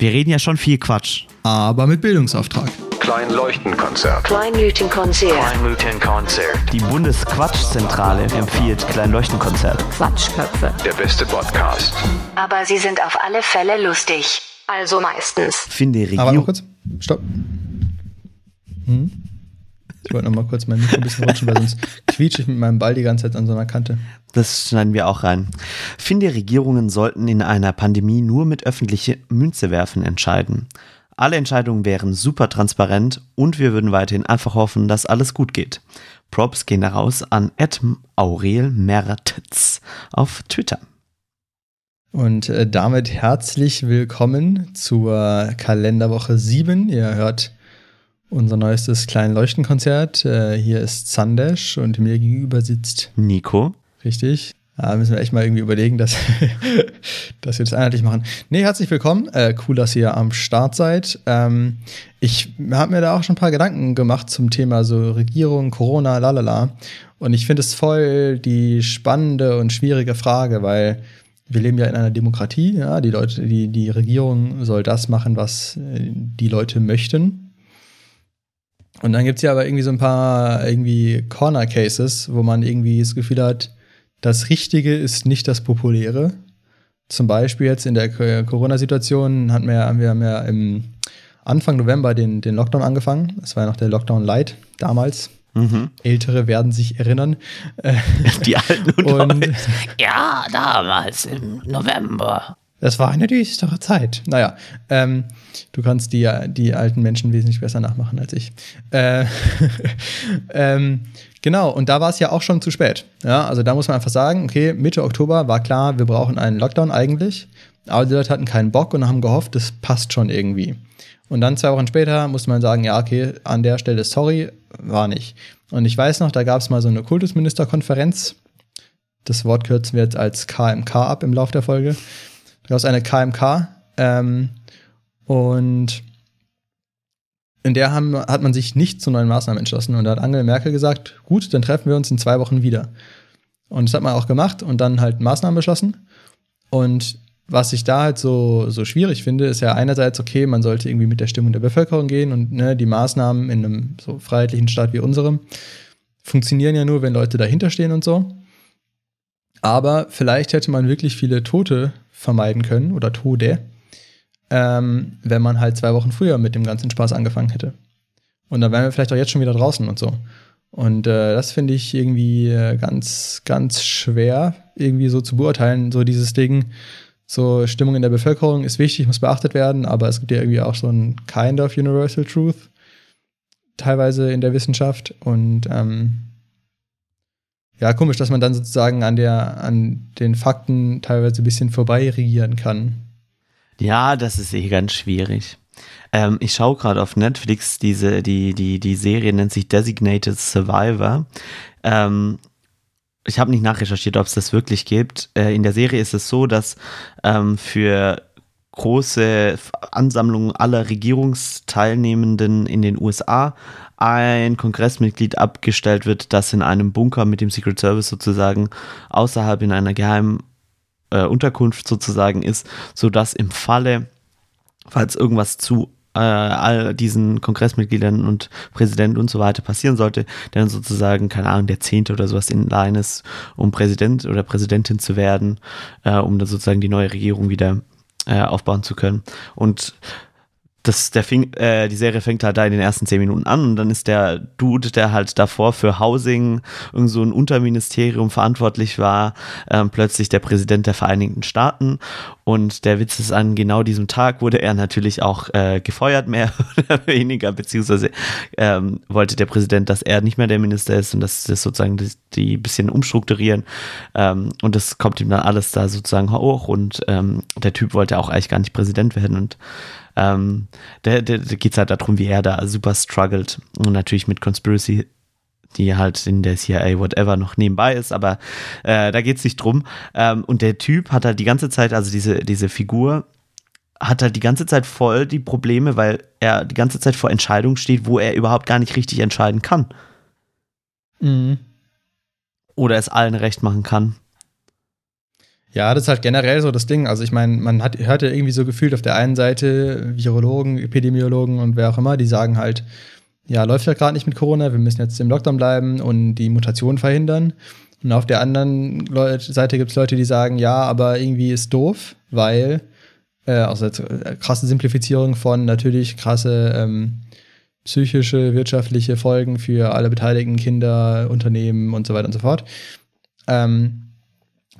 Wir reden ja schon viel Quatsch. Aber mit Bildungsauftrag. Kleinleuchtenkonzert. Kleinleuchtenkonzert. Kleinleuchtenkonzert. Die Bundesquatschzentrale empfiehlt Kleinleuchtenkonzert. Quatschköpfe. Der beste Podcast. Aber sie sind auf alle Fälle lustig. Also meistens. Finde Aber noch Regierung. kurz. Stopp. Hm? Ich wollte noch mal kurz mein Mikro ein bisschen rutschen, weil sonst quietsche ich mit meinem Ball die ganze Zeit an so einer Kante. Das schneiden wir auch rein. Finde Regierungen sollten in einer Pandemie nur mit öffentliche Münze werfen entscheiden. Alle Entscheidungen wären super transparent und wir würden weiterhin einfach hoffen, dass alles gut geht. Props gehen daraus an Ed Aurel Mertz auf Twitter. Und äh, damit herzlich willkommen zur Kalenderwoche 7. Ihr hört unser neuestes kleinen Leuchtenkonzert. Äh, hier ist Sandesh und mir gegenüber sitzt Nico. Richtig. Da müssen wir echt mal irgendwie überlegen, dass, dass wir das einheitlich machen. Nee, herzlich willkommen. Äh, cool, dass ihr am Start seid. Ähm, ich habe mir da auch schon ein paar Gedanken gemacht zum Thema so Regierung, Corona, lalala. Und ich finde es voll die spannende und schwierige Frage, weil wir leben ja in einer Demokratie. Ja, die Leute, die, die Regierung soll das machen, was äh, die Leute möchten. Und dann gibt es ja aber irgendwie so ein paar irgendwie Corner Cases, wo man irgendwie das Gefühl hat, das Richtige ist nicht das Populäre. Zum Beispiel jetzt in der Corona-Situation hatten wir, ja- haben wir haben ja im Anfang November den, den Lockdown angefangen. Das war ja noch der Lockdown Light damals. Mhm. Ältere werden sich erinnern. Die alten und, Und. Ja, damals im November. Das war eine düstere Zeit. Naja, ähm, du kannst die, die alten Menschen wesentlich besser nachmachen als ich. Äh, ähm, genau, und da war es ja auch schon zu spät. Ja, also da muss man einfach sagen, okay, Mitte Oktober war klar, wir brauchen einen Lockdown eigentlich. Aber die Leute hatten keinen Bock und haben gehofft, das passt schon irgendwie. Und dann zwei Wochen später musste man sagen, ja, okay, an der Stelle sorry, war nicht. Und ich weiß noch, da gab es mal so eine Kultusministerkonferenz. Das Wort kürzen wir jetzt als KMK ab im Lauf der Folge. Gab es eine KMK ähm, und in der haben, hat man sich nicht zu neuen Maßnahmen entschlossen. Und da hat Angela Merkel gesagt, gut, dann treffen wir uns in zwei Wochen wieder. Und das hat man auch gemacht und dann halt Maßnahmen beschlossen. Und was ich da halt so, so schwierig finde, ist ja einerseits, okay, man sollte irgendwie mit der Stimmung der Bevölkerung gehen und ne, die Maßnahmen in einem so freiheitlichen Staat wie unserem funktionieren ja nur, wenn Leute dahinter stehen und so. Aber vielleicht hätte man wirklich viele Tote vermeiden können oder Tode, ähm, wenn man halt zwei Wochen früher mit dem ganzen Spaß angefangen hätte. Und dann wären wir vielleicht auch jetzt schon wieder draußen und so. Und äh, das finde ich irgendwie äh, ganz, ganz schwer, irgendwie so zu beurteilen. So dieses Ding, so Stimmung in der Bevölkerung ist wichtig, muss beachtet werden, aber es gibt ja irgendwie auch so ein kind of universal truth, teilweise in der Wissenschaft. Und ähm, ja, komisch, dass man dann sozusagen an, der, an den Fakten teilweise ein bisschen vorbei regieren kann. Ja, das ist eh ganz schwierig. Ähm, ich schaue gerade auf Netflix, diese, die, die, die Serie nennt sich Designated Survivor. Ähm, ich habe nicht nachrecherchiert, ob es das wirklich gibt. Äh, in der Serie ist es so, dass ähm, für große Ansammlungen aller Regierungsteilnehmenden in den USA ein Kongressmitglied abgestellt wird, das in einem Bunker mit dem Secret Service sozusagen außerhalb in einer geheimen äh, Unterkunft sozusagen ist, sodass im Falle, falls irgendwas zu äh, all diesen Kongressmitgliedern und Präsident und so weiter passieren sollte, dann sozusagen, keine Ahnung, der Zehnte oder sowas in Line ist, um Präsident oder Präsidentin zu werden, äh, um dann sozusagen die neue Regierung wieder äh, aufbauen zu können. Und das, der fing, äh, die Serie fängt halt da in den ersten zehn Minuten an und dann ist der Dude, der halt davor für Housing, irgend so ein Unterministerium verantwortlich war, ähm, plötzlich der Präsident der Vereinigten Staaten. Und der Witz ist, an genau diesem Tag wurde er natürlich auch äh, gefeuert, mehr oder weniger, beziehungsweise ähm, wollte der Präsident, dass er nicht mehr der Minister ist und dass das sozusagen die, die bisschen umstrukturieren. Ähm, und das kommt ihm dann alles da sozusagen hoch und ähm, der Typ wollte auch eigentlich gar nicht Präsident werden und ähm, da, da, da geht es halt darum, wie er da super struggelt. Und natürlich mit Conspiracy, die halt in der CIA whatever noch nebenbei ist, aber äh, da geht es nicht drum. Ähm, und der Typ hat halt die ganze Zeit, also diese, diese Figur, hat halt die ganze Zeit voll die Probleme, weil er die ganze Zeit vor Entscheidungen steht, wo er überhaupt gar nicht richtig entscheiden kann. Mhm. Oder es allen recht machen kann. Ja, das ist halt generell so das Ding. Also ich meine, man hat, hört ja irgendwie so gefühlt auf der einen Seite Virologen, Epidemiologen und wer auch immer, die sagen halt, ja, läuft ja gerade nicht mit Corona, wir müssen jetzt im Lockdown bleiben und die Mutation verhindern. Und auf der anderen Seite gibt es Leute, die sagen, ja, aber irgendwie ist doof, weil, äh, also jetzt, äh, krasse Simplifizierung von natürlich krasse ähm, psychische, wirtschaftliche Folgen für alle beteiligten Kinder, Unternehmen und so weiter und so fort. Ähm,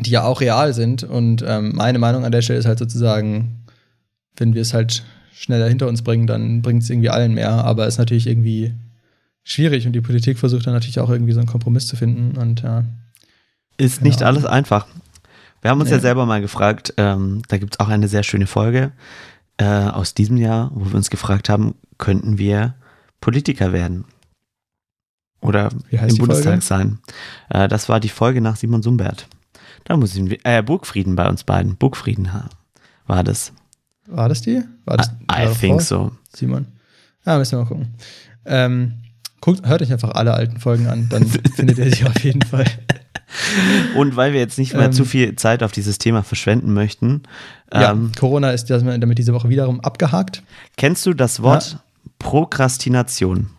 die ja auch real sind. Und ähm, meine Meinung an der Stelle ist halt sozusagen, wenn wir es halt schneller hinter uns bringen, dann bringt es irgendwie allen mehr. Aber es ist natürlich irgendwie schwierig und die Politik versucht dann natürlich auch irgendwie so einen Kompromiss zu finden. Und ja. Ist nicht alles einfach. Wir haben uns ja, Nee. selber mal gefragt, ähm, da gibt es auch eine sehr schöne Folge äh, aus diesem Jahr, wo wir uns gefragt haben, könnten wir Politiker werden? Oder im Bundestag Folge? sein? Äh, das war die Folge nach Simon Sumbert. Da muss ich, äh, Burgfrieden bei uns beiden. Burgfrieden war das. War das die? War das I, I think so. Simon. Ja, müssen wir mal gucken. Ähm, guckt, hört euch einfach alle alten Folgen an, dann findet ihr sie auf jeden Fall. Und weil wir jetzt nicht mehr Ähm, zu viel Zeit auf dieses Thema verschwenden möchten, ja, ähm, Corona ist damit diese Woche wiederum abgehakt. kennst du das Wort Prokrastination?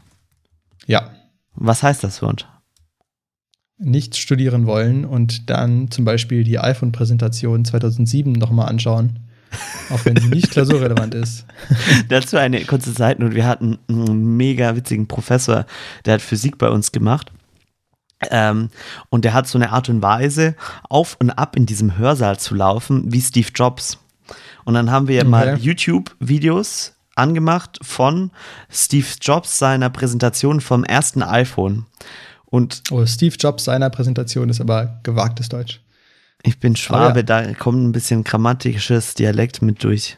Ja, Was heißt das Wort? Nicht studieren wollen und dann zum Beispiel die iPhone-Präsentation 2007 nochmal anschauen, auch wenn sie nicht klausurrelevant ist. Dazu eine kurze Seitennote. Wir hatten einen mega witzigen Professor, der hat Physik bei uns gemacht. Ähm, und der hat so eine Art und Weise, auf und ab in diesem Hörsaal zu laufen, wie Steve Jobs. Und dann haben wir mal Okay. YouTube-Videos angemacht von Steve Jobs seiner Präsentation vom ersten iPhone. Und Oh, Steve Jobs seiner Präsentation ist aber gewagtes Deutsch. ich bin Schwabe, ja. da kommt ein bisschen grammatisches Dialekt mit durch.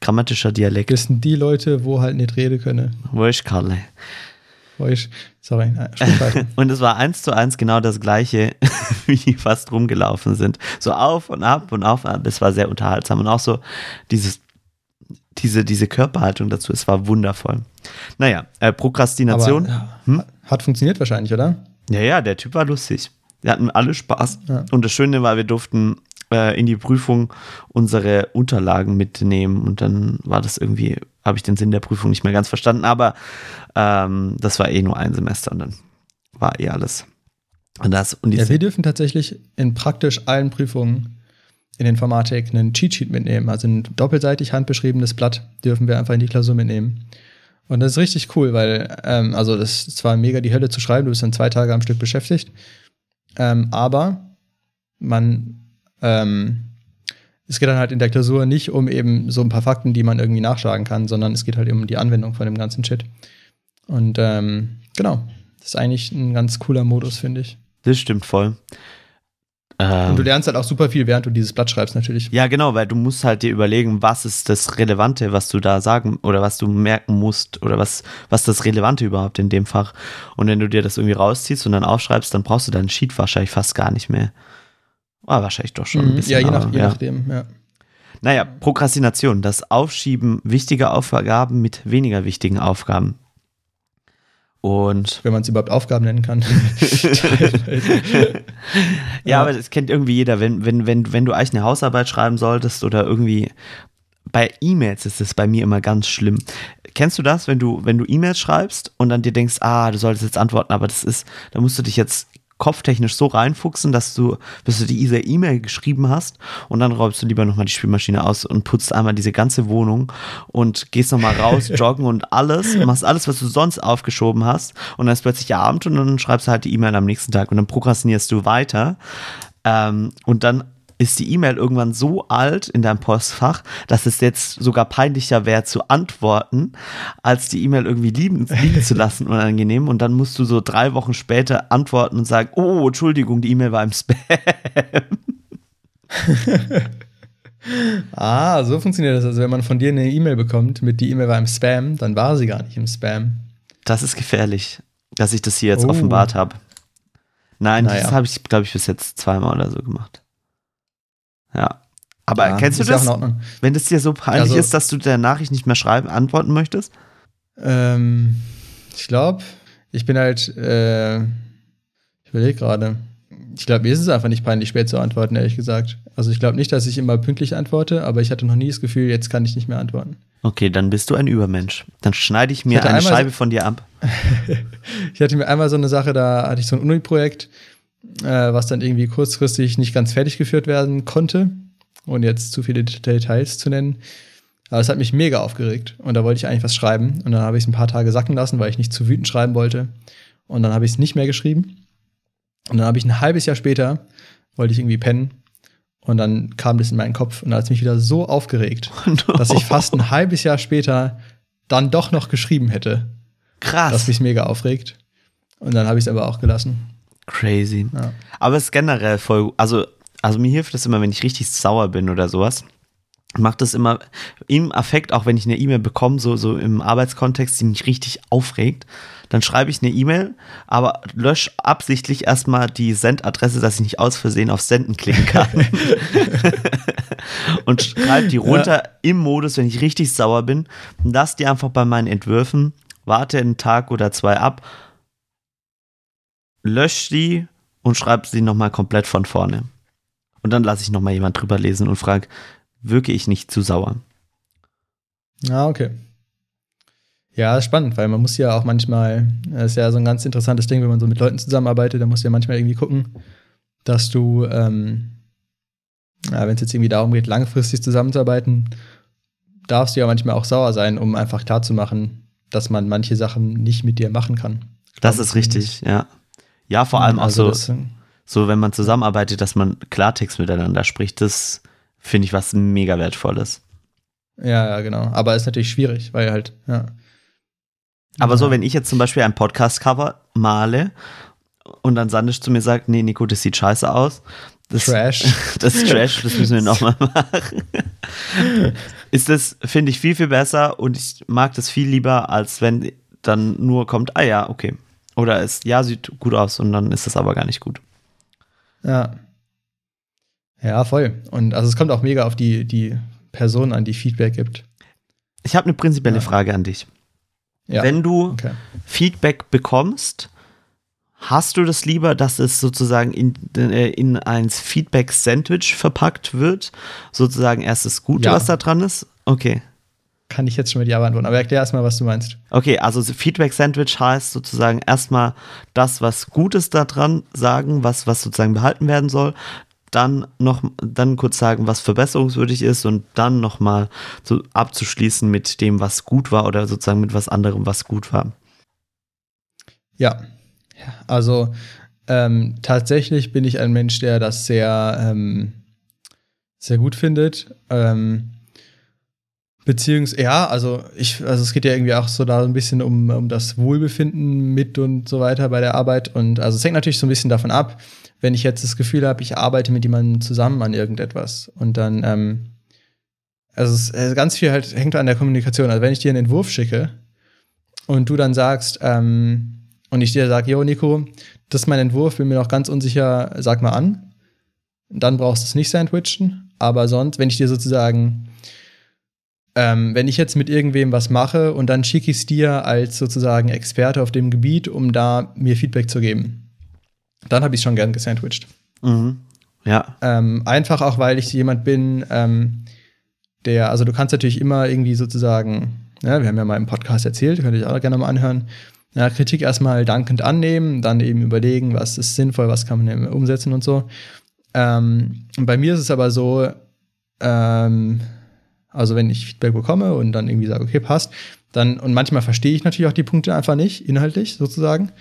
Grammatischer Dialekt. Das sind die Leute, wo halt nicht reden können. Wo ist Karle? Wo ich, sorry. Und es war eins zu eins genau das gleiche, wie die fast rumgelaufen sind. So auf und ab und auf und ab. Es war sehr unterhaltsam. Und auch so dieses, diese, diese Körperhaltung dazu, es war wundervoll. Naja, äh, Prokrastination. Aber, ja, Hat funktioniert wahrscheinlich, oder? Ja, ja, der Typ war lustig. Wir hatten alle Spaß. Ja. Und das Schöne war, wir durften äh, in die Prüfung unsere Unterlagen mitnehmen. Und dann war das irgendwie, habe ich den Sinn der Prüfung nicht mehr ganz verstanden. Aber ähm, das war eh nur ein Semester und dann war eh alles. Und das und Ja, wir dürfen tatsächlich in praktisch allen Prüfungen in Informatik einen Cheatsheet mitnehmen. Also ein doppelseitig handbeschriebenes Blatt dürfen wir einfach in die Klausur mitnehmen. Und das ist richtig cool, weil, ähm, also das ist zwar mega die Hölle zu schreiben, du bist dann zwei Tage am Stück beschäftigt, ähm, aber man, ähm, es geht dann halt in der Klausur nicht um eben so ein paar Fakten, die man irgendwie nachschlagen kann, sondern es geht halt um die Anwendung von dem ganzen Shit. Und ähm, genau, das ist eigentlich ein ganz cooler Modus, finde ich. das stimmt voll. Und du Ähm, lernst halt auch super viel, während du dieses Blatt schreibst, natürlich. ja, genau, weil du musst halt dir überlegen, was ist das Relevante, was du da sagen oder was du merken musst oder was, was das Relevante überhaupt in dem Fach. Und wenn du dir das irgendwie rausziehst und dann aufschreibst, dann brauchst du deinen Sheet wahrscheinlich fast gar nicht mehr. Ah, wahrscheinlich doch schon ein Mhm. bisschen. ja, je, nach, aber, je ja. nachdem, ja. Naja, Prokrastination, das Aufschieben wichtiger Aufgaben mit weniger wichtigen Aufgaben. Und Wenn man es überhaupt Aufgaben nennen kann. ja, aber das kennt irgendwie jeder, wenn, wenn, wenn, wenn du eigentlich eine Hausarbeit schreiben solltest oder irgendwie bei E-Mails ist es bei mir immer ganz schlimm. Kennst du das, wenn du, wenn du E-Mails schreibst und dann dir denkst, ah, du solltest jetzt antworten, aber das ist, da musst du dich jetzt kopftechnisch so reinfuchsen, dass du, bis du diese E-Mail geschrieben hast und dann räumst du lieber nochmal die Spülmaschine aus und putzt einmal diese ganze Wohnung und gehst nochmal raus, joggen und alles, machst alles, was du sonst aufgeschoben hast und dann ist plötzlich Abend und dann schreibst du halt die E-Mail am nächsten Tag und dann prokrastinierst du weiter ähm, und dann ist die E-Mail irgendwann so alt in deinem Postfach, dass es jetzt sogar peinlicher wäre zu antworten, als die E-Mail irgendwie liegen, liegen zu lassen, unangenehm. Und dann musst du so drei Wochen später antworten und sagen, oh, Entschuldigung, die E-Mail war im Spam. ah, so funktioniert das. Also, wenn man von dir eine E-Mail bekommt mit die E-Mail war im Spam, dann war sie gar nicht im Spam. Das ist gefährlich, dass ich das hier jetzt Oh. offenbart habe. Nein, Naja. das habe ich, glaube ich, bis jetzt zweimal oder so gemacht. Ja. Aber Ja, kennst du ja das, Ordnung. wenn das dir so peinlich Also- ist, dass du der Nachricht nicht mehr schreiben, antworten möchtest? Ähm, ich glaube, ich bin halt, äh, ich überlege gerade. Ich glaube, mir ist es einfach nicht peinlich, spät zu antworten, ehrlich gesagt. Also ich glaube nicht, dass ich immer pünktlich antworte, aber ich hatte noch nie das Gefühl, jetzt kann ich nicht mehr antworten. Okay, dann bist du ein Übermensch. Dann schneide ich mir Ich eine Scheibe so- von dir ab. Ich hatte mir einmal so eine Sache, da hatte ich so ein Uni-Projekt, äh, was dann irgendwie kurzfristig nicht ganz fertig geführt werden konnte. Und jetzt zu viele Det- Details zu nennen. Aber es hat mich mega aufgeregt. Und da wollte ich eigentlich was schreiben. Und dann habe ich es ein paar Tage sacken lassen, weil ich nicht zu wütend schreiben wollte. Und dann habe ich es nicht mehr geschrieben. Und dann habe ich ein halbes Jahr später, wollte ich irgendwie pennen. Und dann kam das in meinen Kopf. Und da hat es mich wieder so aufgeregt, dass ich fast ein halbes Jahr später dann doch noch geschrieben hätte Krass. was mich mega aufregt. Und dann habe ich es aber auch gelassen. Crazy. Ja. Aber es ist generell voll, also, also mir hilft es immer, wenn ich richtig sauer bin oder sowas. Macht es immer im Affekt, auch wenn ich eine E-Mail bekomme, so, so im Arbeitskontext, die mich richtig aufregt, dann schreibe ich eine E-Mail, aber lösche absichtlich erstmal die Sendadresse, dass ich nicht aus Versehen auf Senden klicken kann. und schreibe die runter im Modus, wenn ich richtig sauer bin. Lass die einfach bei meinen Entwürfen, warte einen Tag oder zwei ab, lösche die und schreibe sie nochmal komplett von vorne. Und dann lasse ich nochmal jemand drüber lesen und frage, wirke ich nicht zu sauer? Ja, okay. Ja, spannend, weil man muss ja auch manchmal, das ist ja so ein ganz interessantes Ding, wenn man so mit Leuten zusammenarbeitet, da musst du ja manchmal irgendwie gucken, dass du, ähm, ja, wenn es jetzt irgendwie darum geht, langfristig zusammenzuarbeiten, darfst du ja manchmal auch sauer sein, um einfach klarzumachen, dass man manche Sachen nicht mit dir machen kann. Das ist ich richtig, ja. Ja, vor allem auch Also so, das, so, wenn man zusammenarbeitet, dass man Klartext miteinander spricht, das finde ich was mega wertvolles. ja, ja, genau. Aber ist natürlich schwierig, weil halt, ja. Aber so, Ja. wenn ich jetzt zum Beispiel ein Podcast-Cover male und dann Sandisch zu mir sagt, nee, Nico, das sieht scheiße aus. Das, Trash. Das ist Trash, das müssen wir nochmal machen. Ist das, finde ich, viel, viel besser und ich mag das viel lieber, als wenn dann nur kommt, ah ja, okay. Oder es, ja, sieht gut aus und dann ist das aber gar nicht gut. Ja. Ja, voll. Und also es kommt auch mega auf die, die Person an, die Feedback gibt. Ich habe eine prinzipielle Ja. Frage an dich. Ja. Wenn du okay. Feedback bekommst, hast du das lieber, dass es sozusagen in, äh, in ein Feedback-Sandwich verpackt wird? Sozusagen erst das Gute, Ja. was da dran ist? Okay. Kann ich jetzt schon mit Ja beantworten. Aber erklär erstmal, was du meinst. Okay, also Feedback-Sandwich heißt sozusagen erstmal das, was Gutes da dran sagen, was, was sozusagen behalten werden soll. Dann noch, dann kurz sagen, was verbesserungswürdig ist und dann nochmal so abzuschließen mit dem, was gut war oder sozusagen mit was anderem, was gut war. Ja. Ja, Also ähm, tatsächlich bin ich ein Mensch, der das sehr, ähm, sehr gut findet. Ähm, Beziehungsweise, ja, also ich, also es geht ja irgendwie auch so da ein bisschen um, um das Wohlbefinden mit und so weiter bei der Arbeit. Und also es hängt natürlich so ein bisschen davon ab, wenn ich jetzt das Gefühl habe, ich arbeite mit jemandem zusammen an irgendetwas und dann, ähm, also es, ganz viel halt hängt an der Kommunikation. Also wenn ich dir einen Entwurf schicke und du dann sagst, ähm, und ich dir sage, jo, Nico, das ist mein Entwurf, bin mir noch ganz unsicher, sag mal an. Dann brauchst du es nicht sandwichen. Aber sonst, wenn ich dir sozusagen, ähm, wenn ich jetzt mit irgendwem was mache und dann schicke ich es dir als sozusagen Experte auf dem Gebiet, um da mir Feedback zu geben, dann habe ich es schon gern gesandwiched. Mhm. Ja. Ähm, einfach auch, weil ich jemand bin, ähm, der, also du kannst natürlich immer irgendwie sozusagen, ja, wir haben ja mal im Podcast erzählt, könnt ihr euch auch gerne mal anhören, ja, Kritik erstmal dankend annehmen, dann eben überlegen, was ist sinnvoll, was kann man eben umsetzen und so. Ähm, und bei mir ist es aber so, ähm, also wenn ich Feedback bekomme und dann irgendwie sage, okay, passt, dann, und manchmal verstehe ich natürlich auch die Punkte einfach nicht, inhaltlich sozusagen.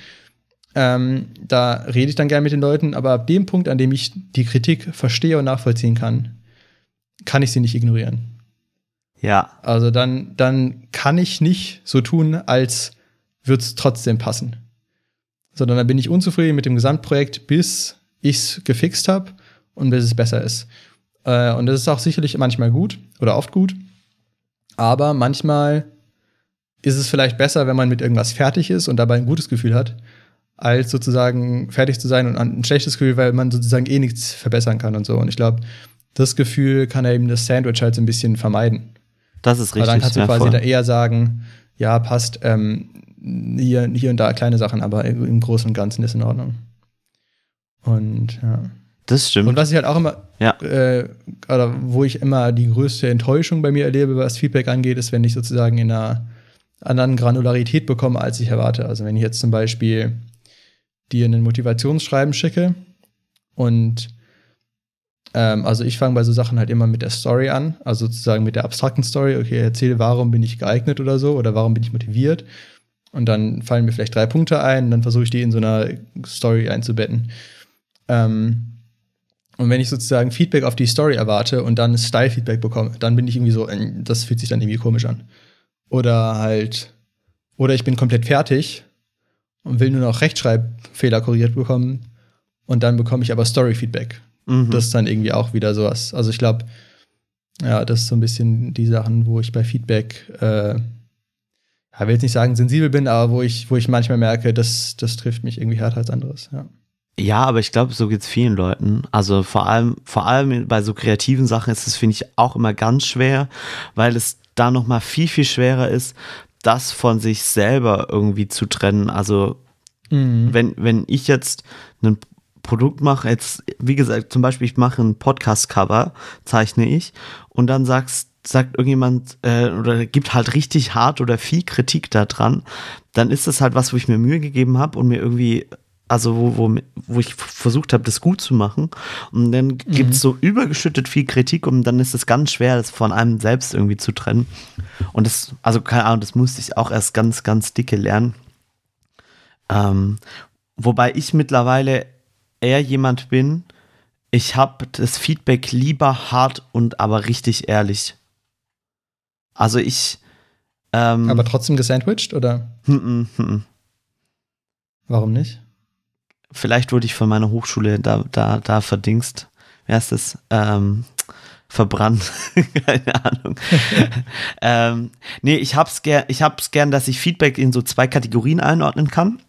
Ähm, da rede ich dann gerne mit den Leuten, aber ab dem Punkt, an dem ich die Kritik verstehe und nachvollziehen kann, kann ich sie nicht ignorieren. Ja. Also dann, dann kann ich nicht so tun, als würde es trotzdem passen. Sondern dann bin ich unzufrieden mit dem Gesamtprojekt, bis ich es gefixt habe und bis es besser ist. Äh, und das ist auch sicherlich manchmal gut oder oft gut. Aber manchmal ist es vielleicht besser, wenn man mit irgendwas fertig ist und dabei ein gutes Gefühl hat, als sozusagen fertig zu sein und ein schlechtes Gefühl, weil man sozusagen eh nichts verbessern kann und so. Und ich glaube, das Gefühl kann eben das Sandwich halt so ein bisschen vermeiden. Das ist Weil richtig. dann kannst du ja, quasi voll. da eher sagen, ja, passt, ähm, hier, hier und da kleine Sachen, aber im Großen und Ganzen ist in Ordnung. Und ja. Das stimmt. Und was ich halt auch immer, Ja. äh, oder wo ich immer die größte Enttäuschung bei mir erlebe, was Feedback angeht, ist, wenn ich sozusagen in einer anderen Granularität bekomme, als ich erwarte. Also wenn ich jetzt zum Beispiel dir ein Motivationsschreiben schicke und ähm, also ich fange bei so Sachen halt immer mit der Story an, also sozusagen mit der abstrakten Story, okay, erzähle, warum bin ich geeignet oder so oder warum bin ich motiviert. Und dann fallen mir vielleicht drei Punkte ein, und dann versuche ich die in so einer Story einzubetten. Ähm, und wenn ich sozusagen Feedback auf die Story erwarte und dann Style-Feedback bekomme, dann bin ich irgendwie so, äh, das fühlt sich dann irgendwie komisch an. Oder halt, oder ich bin komplett fertig und will nur noch Rechtschreibfehler korrigiert bekommen und dann bekomme ich aber Story-Feedback. Mhm. Das ist dann irgendwie auch wieder sowas. Also ich glaube, ja, das ist so ein bisschen die Sachen, wo ich bei Feedback, äh, ja, will jetzt nicht sagen sensibel bin, aber wo ich, wo ich manchmal merke, das, das trifft mich irgendwie härter als anderes. Ja. Ja, aber ich glaube, so geht's vielen Leuten. Also vor allem, vor allem bei so kreativen Sachen ist es, finde ich, auch immer ganz schwer, weil es da noch mal viel, viel schwerer ist, das von sich selber irgendwie zu trennen. Also wenn, wenn ich jetzt ein Produkt mache, jetzt, wie gesagt, zum Beispiel, ich mache ein Podcast-Cover, zeichne ich, und dann sagst, sagt irgendjemand äh, oder gibt halt richtig hart oder viel Kritik da dran, dann ist das halt was, wo ich mir Mühe gegeben habe und mir irgendwie, also wo, wo, wo ich versucht habe, das gut zu machen. Und dann gibt's so übergeschüttet viel Kritik und dann ist es ganz schwer, das von einem selbst irgendwie zu trennen. Und das, also keine Ahnung, das musste ich auch erst ganz, ganz dicke lernen. Ähm, wobei ich mittlerweile eher jemand bin, ich habe das Feedback lieber hart und aber richtig ehrlich. Also ich. Ähm, Aber trotzdem gesandwiched oder hm, hm, hm. warum nicht? Vielleicht wurde ich von meiner Hochschule da, da, da verdingst. Wie heißt das? Ähm, verbrannt. Keine Ahnung. ähm, nee, ich hab's gern, ich hab's gern, dass ich Feedback in so zwei Kategorien einordnen kann.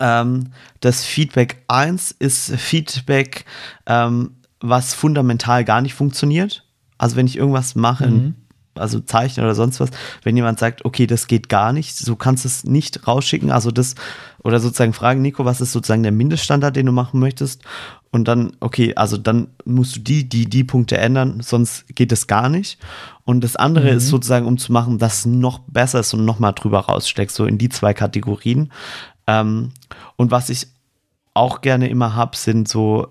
Ähm, das Feedback 1 ist Feedback, ähm, was fundamental gar nicht funktioniert. Also wenn ich irgendwas mache, Mhm. Also zeichne oder sonst was, wenn jemand sagt, okay, das geht gar nicht, so kannst du es nicht rausschicken, also das, oder sozusagen fragen, Nico, was ist sozusagen der Mindeststandard, den du machen möchtest? Und dann, okay, also dann musst du die, die, die Punkte ändern, sonst geht es gar nicht. Und das andere ist sozusagen, um zu machen, dass es noch besser ist und noch mal drüber raussteckst, so in die zwei Kategorien. Ähm, und was ich auch gerne immer habe, sind so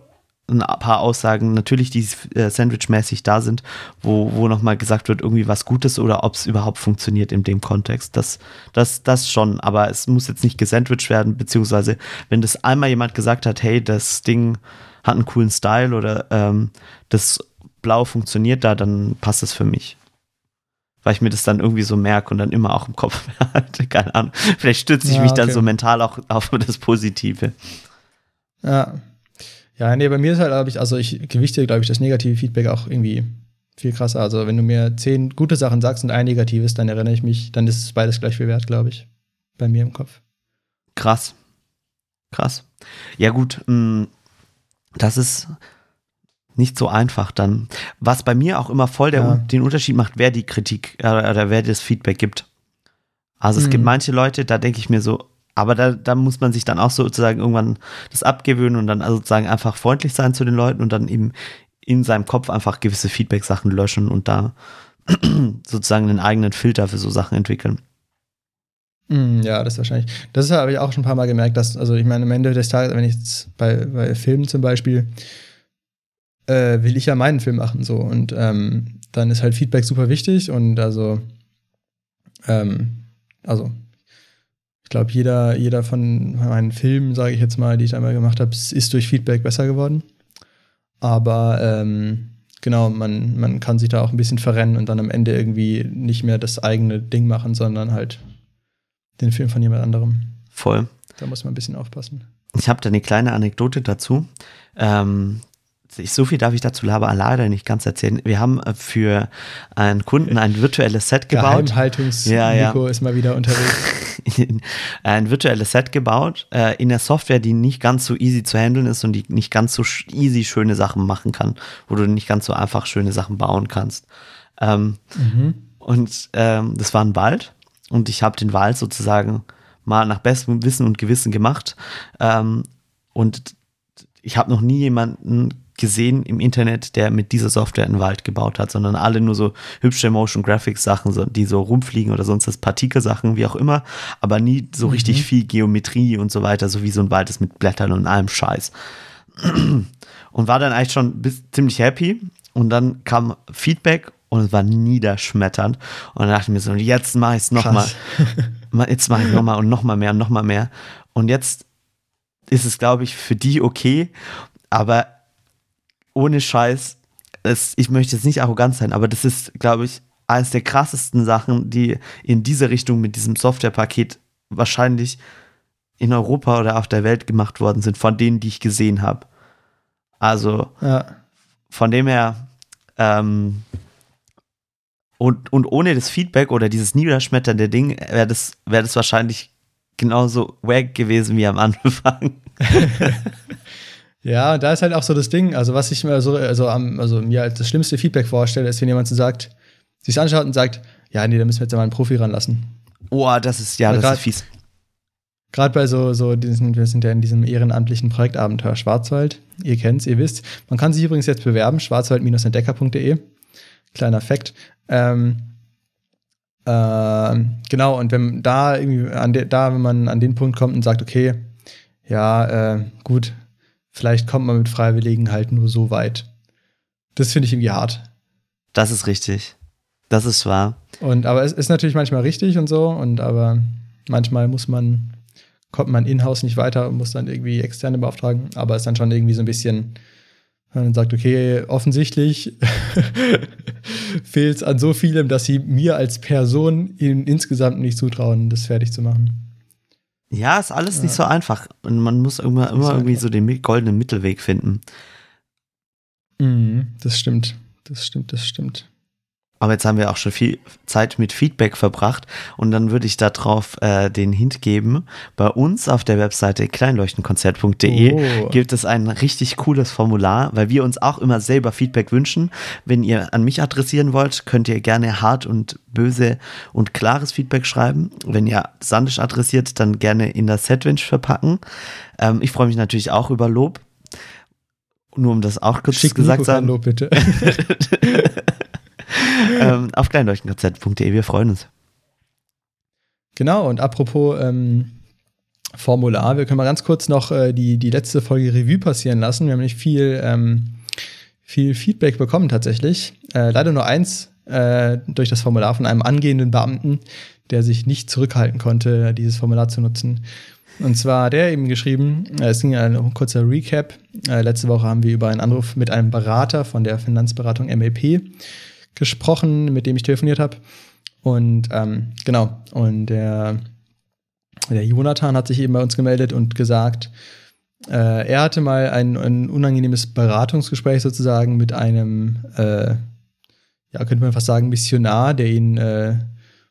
ein paar Aussagen, natürlich die äh, Sandwich-mäßig da sind, wo, wo nochmal gesagt wird, irgendwie was Gutes oder ob es überhaupt funktioniert in dem Kontext. Das, das, das schon, aber es muss jetzt nicht gesandwiched werden, beziehungsweise wenn das einmal jemand gesagt hat, hey, das Ding hat einen coolen Style oder ähm, das Blau funktioniert da, dann passt es für mich. Weil ich mir das dann irgendwie so merke und dann immer auch im Kopf behalte. Keine Ahnung. Vielleicht stütze ich Ja, mich dann okay. so mental auch auf das Positive. Ja. Ja, nee, bei mir ist halt, glaube ich, also ich gewichte, glaube ich, das negative Feedback auch irgendwie viel krasser. Also, wenn du mir zehn gute Sachen sagst und ein negatives, dann erinnere ich mich, dann ist es beides gleich viel wert, glaube ich. Bei mir im Kopf. Krass. Krass. Ja, gut, mh, das ist nicht so einfach dann. Was bei mir auch immer voll der, Ja. den Unterschied macht, wer die Kritik äh, oder wer das Feedback gibt. Also es Mhm. gibt manche Leute, da denke ich mir so, aber da, da muss man sich dann auch sozusagen irgendwann das abgewöhnen und dann also sozusagen einfach freundlich sein zu den Leuten und dann eben in seinem Kopf einfach gewisse Feedback-Sachen löschen und da sozusagen einen eigenen Filter für so Sachen entwickeln. Mm, Ja, das wahrscheinlich. Das habe ich auch schon ein paar Mal gemerkt, dass, also ich meine, am Ende des Tages, wenn ich jetzt bei, bei Filmen zum Beispiel, äh, will ich ja meinen Film machen, so. Und ähm, dann ist halt Feedback super wichtig und also, ähm, also, glaube, jeder, jeder von meinen Filmen, sage ich jetzt mal, die ich einmal gemacht habe, ist durch Feedback besser geworden. Aber ähm, genau, man, man kann sich da auch ein bisschen verrennen und dann am Ende irgendwie nicht mehr das eigene Ding machen, sondern halt den Film von jemand anderem. Voll. Da muss man ein bisschen aufpassen. Ich habe da eine kleine Anekdote dazu. Ähm, so viel darf ich dazu aber leider nicht ganz erzählen. Wir haben äh, für einen Kunden ein virtuelles Set gebaut. Geheimhaltungs Ja, ja. Nico ist mal wieder unterwegs. ein virtuelles Set gebaut äh, in der Software, die nicht ganz so easy zu handeln ist und die nicht ganz so easy schöne Sachen machen kann, wo du nicht ganz so einfach schöne Sachen bauen kannst. Ähm, Und ähm, das war ein Wald und ich habe den Wald sozusagen mal nach bestem Wissen und Gewissen gemacht. Ähm, und ich habe noch nie jemanden gesehen im Internet, der mit dieser Software einen Wald gebaut hat, sondern alle nur so hübsche Motion Graphics Sachen, die so rumfliegen oder sonst das Partikelsachen, wie auch immer, aber nie so richtig viel Geometrie und so weiter, so wie so ein Wald ist mit Blättern und allem Scheiß. Und war dann eigentlich schon bis, ziemlich happy und dann kam Feedback und es war niederschmetternd und dann dachte ich mir so, jetzt mach ich's nochmal. Jetzt mach ich nochmal und nochmal mehr und nochmal mehr. Und jetzt ist es, glaube ich, für die okay, aber ohne Scheiß, es, ich möchte jetzt nicht arrogant sein, aber das ist, glaube ich, eines der krassesten Sachen, die in diese Richtung mit diesem Softwarepaket wahrscheinlich in Europa oder auf der Welt gemacht worden sind, von denen, die ich gesehen habe. Also Ja. von dem her, ähm, und, und ohne das Feedback oder dieses niederschmetternde Ding wäre das, wär das wahrscheinlich genauso wack gewesen wie am Anfang. Ja, da ist halt auch so das Ding, also was ich mir so, also, am, also mir als das schlimmste Feedback vorstelle, ist, wenn jemand so sagt, sich anschaut und sagt, ja, nee, da müssen wir jetzt mal einen Profi ranlassen. Oh, das ist, ja, Aber das grad- ist fies. Gerade bei so, so diesen, wir sind ja in diesem ehrenamtlichen Projektabenteuer Schwarzwald. Ihr kennt's, ihr wisst. Man kann sich übrigens jetzt bewerben, schwarzwald-entdecker.de. Kleiner Fakt. Ähm, ähm, genau, und wenn da irgendwie an de, da, wenn man an den Punkt kommt und sagt, okay, ja, äh, gut, vielleicht kommt man mit Freiwilligen halt nur so weit. Das finde ich irgendwie hart. Das ist richtig. Das ist wahr. Und aber es ist natürlich manchmal richtig und so, und aber manchmal muss man, kommt man in-house nicht weiter und muss dann irgendwie externe beauftragen, aber es ist dann schon irgendwie so ein bisschen, wenn man sagt, okay, offensichtlich fehlt es an so vielem, dass sie mir als Person in, insgesamt nicht zutrauen, das fertig zu machen. Ja, ist alles nicht so einfach. Und man muss immer, immer so irgendwie so den goldenen Mittelweg finden. Mhm, das stimmt. Das stimmt, das stimmt. Aber jetzt haben wir auch schon viel Zeit mit Feedback verbracht und dann würde ich darauf äh, den Hint geben. Bei uns auf der Webseite kleinleuchtenkonzert.de Oh. gibt es ein richtig cooles Formular, weil wir uns auch immer selber Feedback wünschen. Wenn ihr an mich adressieren wollt, könnt ihr gerne hart und böse und klares Feedback schreiben. Wenn ihr Sandisch adressiert, dann gerne in das Sandwich verpacken. Ähm, ich freue mich natürlich auch über Lob. Nur um das auch kurz Schick gesagt zu haben. bitte. ähm, auf kleinleuchtenkonzert.de, wir freuen uns. Genau, und apropos ähm, Formular, wir können mal ganz kurz noch äh, die, die letzte Folge Revue passieren lassen. Wir haben nicht viel, ähm, viel Feedback bekommen tatsächlich. Äh, leider nur eins äh, durch das Formular von einem angehenden Beamten, der sich nicht zurückhalten konnte, dieses Formular zu nutzen. Und zwar hat er eben geschrieben, äh, es ging ein kurzer Recap. Äh, letzte Woche haben wir über einen Anruf mit einem Berater von der Finanzberatung MLP gesprochen, mit dem ich telefoniert habe. Und ähm, genau, und der, der Jonathan hat sich eben bei uns gemeldet und gesagt, äh, er hatte mal ein, ein unangenehmes Beratungsgespräch sozusagen mit einem, äh, ja, könnte man fast sagen, Missionar, der ihn äh,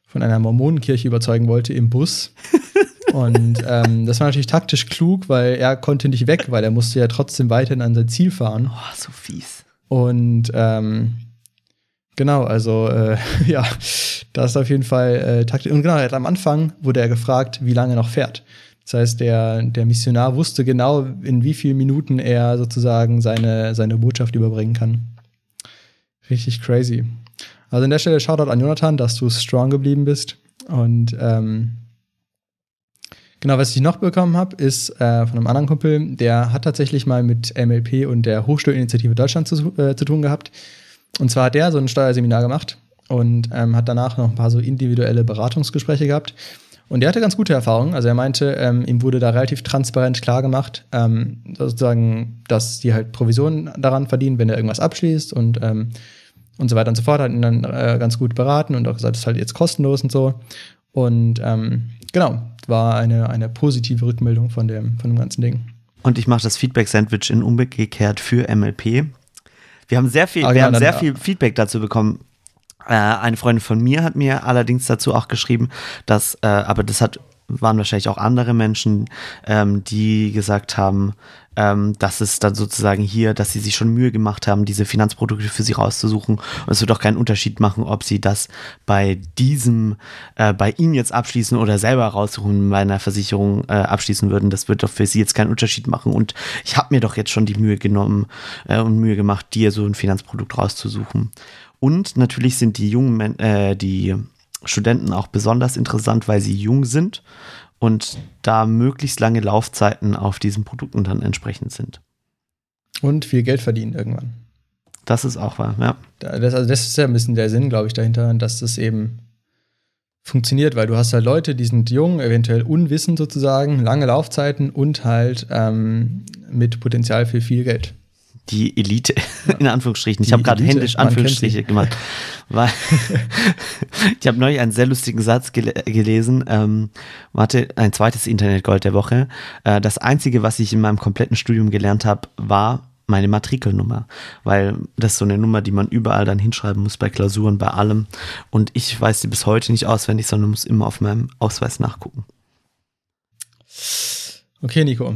von einer Mormonenkirche überzeugen wollte im Bus. Und ähm, das war natürlich taktisch klug, weil er konnte nicht weg, weil er musste ja trotzdem weiterhin an sein Ziel fahren. Oh, so fies. Und ähm, genau, also äh, ja, das ist auf jeden Fall äh, Taktik. Und genau, er hat am Anfang wurde er gefragt, wie lange er noch fährt. Das heißt, der, der Missionar wusste genau, in wie vielen Minuten er sozusagen seine, seine Botschaft überbringen kann. Richtig crazy. Also an der Stelle Shoutout an Jonathan, dass du strong geblieben bist. Und ähm, genau, was ich noch bekommen habe, ist äh, von einem anderen Kumpel, der hat tatsächlich mal mit MLP und der Hochschulaninitiative Deutschland zu, äh, zu tun gehabt. Und zwar hat der so ein Steuerseminar gemacht und ähm, hat danach noch ein paar so individuelle Beratungsgespräche gehabt. Und er hatte ganz gute Erfahrungen. Also er meinte, ähm, ihm wurde da relativ transparent klar gemacht, ähm, sozusagen, dass die halt Provisionen daran verdienen, wenn er irgendwas abschließt und, ähm, und so weiter und so fort. Hat ihn dann äh, ganz gut beraten und auch gesagt, es ist halt jetzt kostenlos und so. Und ähm, genau, war eine, eine positive Rückmeldung von dem, von dem ganzen Ding. Und ich mache das Feedback-Sandwich in umgekehrt für MLP. Wir haben sehr viel, Ah, wir genau, haben sehr viel Feedback dazu bekommen. Äh, eine Freundin von mir hat mir allerdings dazu auch geschrieben, dass, äh, aber das hat waren wahrscheinlich auch andere Menschen, ähm, die gesagt haben, ähm, dass es dann sozusagen hier, dass sie sich schon Mühe gemacht haben, diese Finanzprodukte für sie rauszusuchen. Und es wird auch keinen Unterschied machen, ob sie das bei diesem, äh, bei ihnen jetzt abschließen oder selber raussuchen, bei einer Versicherung äh, abschließen würden. Das wird doch für sie jetzt keinen Unterschied machen. Und ich habe mir doch jetzt schon die Mühe genommen äh, und Mühe gemacht, dir so ein Finanzprodukt rauszusuchen. Und natürlich sind die jungen, äh, die Studenten auch besonders interessant, weil sie jung sind und da möglichst lange Laufzeiten auf diesen Produkten dann entsprechend sind. Und viel Geld verdienen irgendwann. Das ist auch wahr, ja. Da- Das, also das ist ja ein bisschen der Sinn, glaube ich, dahinter, dass das eben funktioniert, weil du hast halt Leute, die sind jung, eventuell unwissend sozusagen, lange Laufzeiten und halt ähm, mit Potenzial für viel Geld. Die Elite, in Anführungsstrichen. Ich habe gerade händisch Anführungsstriche gemacht. Weil ich habe neulich einen sehr lustigen Satz gele gelesen. Ähm, warte, ein zweites Internetgold der Woche. Äh, das Einzige, was ich in meinem kompletten Studium gelernt habe, war meine Matrikelnummer. Weil das ist so eine Nummer, die man überall dann hinschreiben muss, bei Klausuren, bei allem. Und ich weiß die bis heute nicht auswendig, sondern muss immer auf meinem Ausweis nachgucken. Okay, Nico.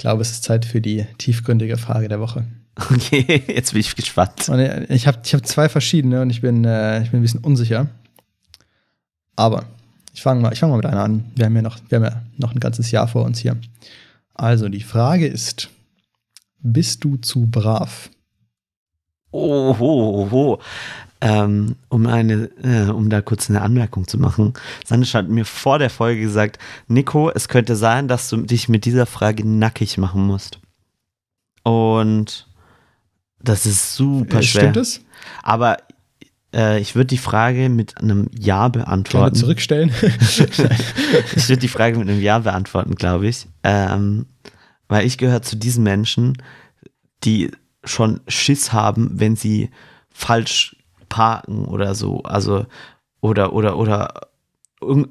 Ich glaube, es ist Zeit für die tiefgründige Frage der Woche. Okay, jetzt bin ich gespannt. Und ich habe ich hab zwei verschiedene und ich bin, äh, ich bin ein bisschen unsicher. Aber ich fange mal, ich fang mal mit einer an. Wir haben, ja noch, wir haben ja noch ein ganzes Jahr vor uns hier. Also, die Frage ist: Bist du zu brav? Oho, oho. Ähm, um eine, äh, um da kurz eine Anmerkung zu machen. Sandisch hat mir vor der Folge gesagt, Nico, es könnte sein, dass du dich mit dieser Frage nackig machen musst. Und das ist super Äh, schwer. Stimmt es? Aber äh, ich würde die Frage mit einem Ja Kann beantworten. zurückstellen? Ich würde die Frage mit einem Ja beantworten, glaube ich. Ähm, weil ich gehöre zu diesen Menschen, die schon Schiss haben, wenn sie falsch parken oder so. Also, oder, oder, oder,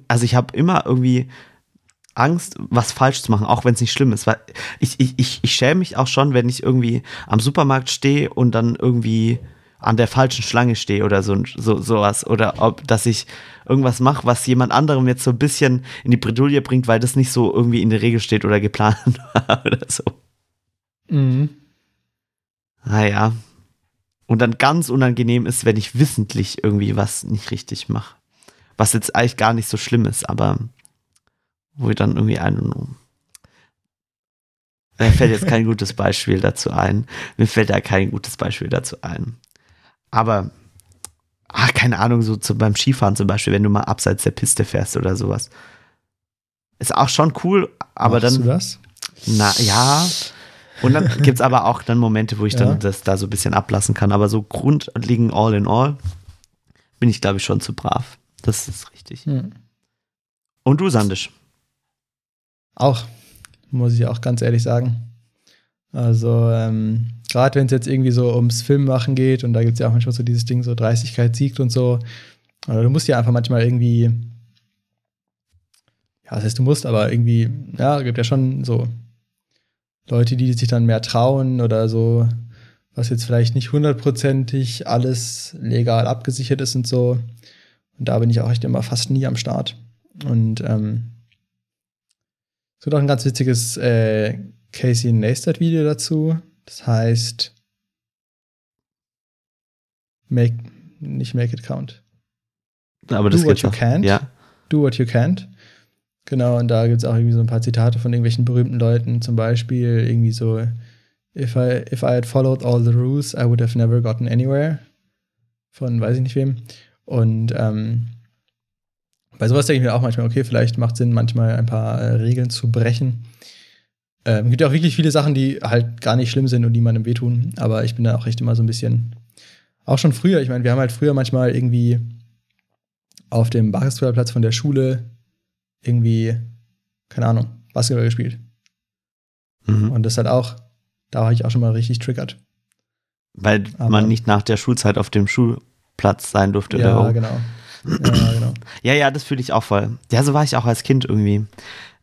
also ich habe immer irgendwie Angst, was falsch zu machen, auch wenn es nicht schlimm ist. Weil ich, ich, ich, ich schäme mich auch schon, wenn ich irgendwie am Supermarkt stehe und dann irgendwie an der falschen Schlange stehe oder so, so sowas. Oder ob, dass ich irgendwas mache, was jemand anderem jetzt so ein bisschen in die Bredouille bringt, weil das nicht so irgendwie in der Regel steht oder geplant war oder so. mhm. Naja. Und dann ganz unangenehm ist, wenn ich wissentlich irgendwie was nicht richtig mache. Was jetzt eigentlich gar nicht so schlimm ist, aber wo ich dann irgendwie ein. Mir fällt jetzt kein gutes Beispiel dazu ein. Mir fällt da kein gutes Beispiel dazu ein. Aber, ach, keine Ahnung, so zu, beim Skifahren zum Beispiel, wenn du mal abseits der Piste fährst oder sowas. Ist auch schon cool, aber Machst dann. du das? Na ja. Und dann gibt es aber auch dann Momente, wo ich Ja. dann das da so ein bisschen ablassen kann. Aber so grundlegend all in all bin ich, glaube ich, schon zu brav. Das ist richtig. Hm. Und du, Sandisch? Auch, muss ich auch ganz ehrlich sagen. Also, ähm, gerade wenn es jetzt irgendwie so ums Filmmachen geht, und da gibt es ja auch manchmal so dieses Ding, so Dreistigkeit siegt und so. Oder du musst ja einfach manchmal irgendwie, ja, das heißt, du musst, aber irgendwie, ja, gibt ja schon so Leute, die sich dann mehr trauen oder so, was jetzt vielleicht nicht hundertprozentig alles legal abgesichert ist und so. Und da bin ich auch echt immer fast nie am Start. Und ähm, es gibt auch ein ganz witziges äh, Casey Neistat-Video dazu. Das heißt Make, nicht Make It Count. Aber Do das what gibt's you can't. Ja. Do What You Can't. Genau, und da gibt es auch irgendwie so ein paar Zitate von irgendwelchen berühmten Leuten, zum Beispiel irgendwie so If I, if I had followed all the rules, I would have never gotten anywhere. Von weiß ich nicht wem. Und ähm, bei sowas denke ich mir auch manchmal, okay, vielleicht macht Sinn, manchmal ein paar äh, Regeln zu brechen. Ähm, gibt ja auch wirklich viele Sachen, die halt gar nicht schlimm sind und niemandem wehtun. Aber ich bin da auch echt immer so ein bisschen. Auch schon früher, ich meine, wir haben halt früher manchmal irgendwie auf dem Basketballplatz von der Schule irgendwie, keine Ahnung, Basketball gespielt. Mhm. Und das hat auch, da war ich auch schon mal richtig triggert. Weil Aber- man nicht nach der Schulzeit auf dem Schulplatz sein durfte. Ja, oder? genau. Ja, genau. ja, ja, das fühle ich auch voll. Ja, so war ich auch als Kind irgendwie.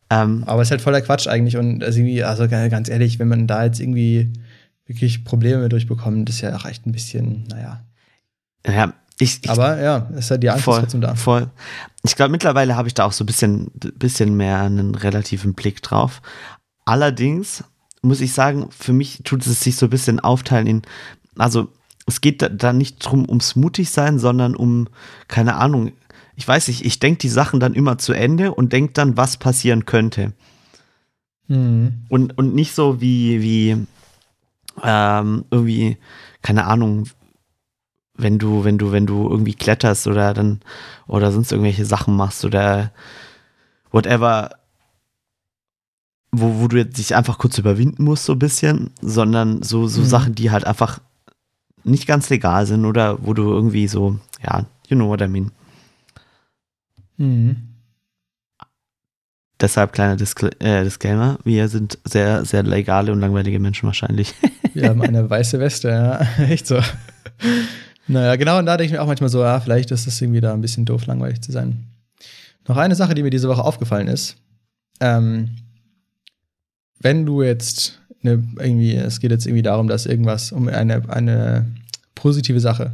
Ähm, Aber es ist halt voller Quatsch eigentlich. Und also irgendwie, also ganz ehrlich, wenn man da jetzt irgendwie wirklich Probleme durchbekommt, ist ja auch echt ein bisschen, naja. Ja, Ich, ich, Aber ja, ist ja die Angst voll, trotzdem da. voll. Ich glaube, mittlerweile habe ich da auch so ein bisschen, bisschen mehr einen relativen Blick drauf. Allerdings muss ich sagen, für mich tut es sich so ein bisschen aufteilen in, also es geht da, da nicht drum ums mutig sein, sondern um, keine Ahnung, ich weiß nicht, ich denke die Sachen dann immer zu Ende und denke dann, was passieren könnte. Mhm. Und, und nicht so wie, wie ähm, irgendwie, keine Ahnung, wenn du, wenn du, wenn du irgendwie kletterst oder dann oder sonst irgendwelche Sachen machst oder whatever, wo, wo du dich einfach kurz überwinden musst, so ein bisschen, sondern so, so Mhm. Sachen, die halt einfach nicht ganz legal sind oder wo du irgendwie so, ja, you know what I mean. Mhm. Deshalb kleiner Discla äh, Disclaimer, wir sind sehr, sehr legale und langweilige Menschen wahrscheinlich. Wir haben eine weiße Weste, ja. Echt so. Naja, genau, und da denke ich mir auch manchmal so, ja, vielleicht ist es irgendwie da ein bisschen doof, langweilig zu sein. Noch eine Sache, die mir diese Woche aufgefallen ist. Ähm, wenn du jetzt eine, irgendwie, es geht jetzt irgendwie darum, dass irgendwas um eine, eine positive Sache.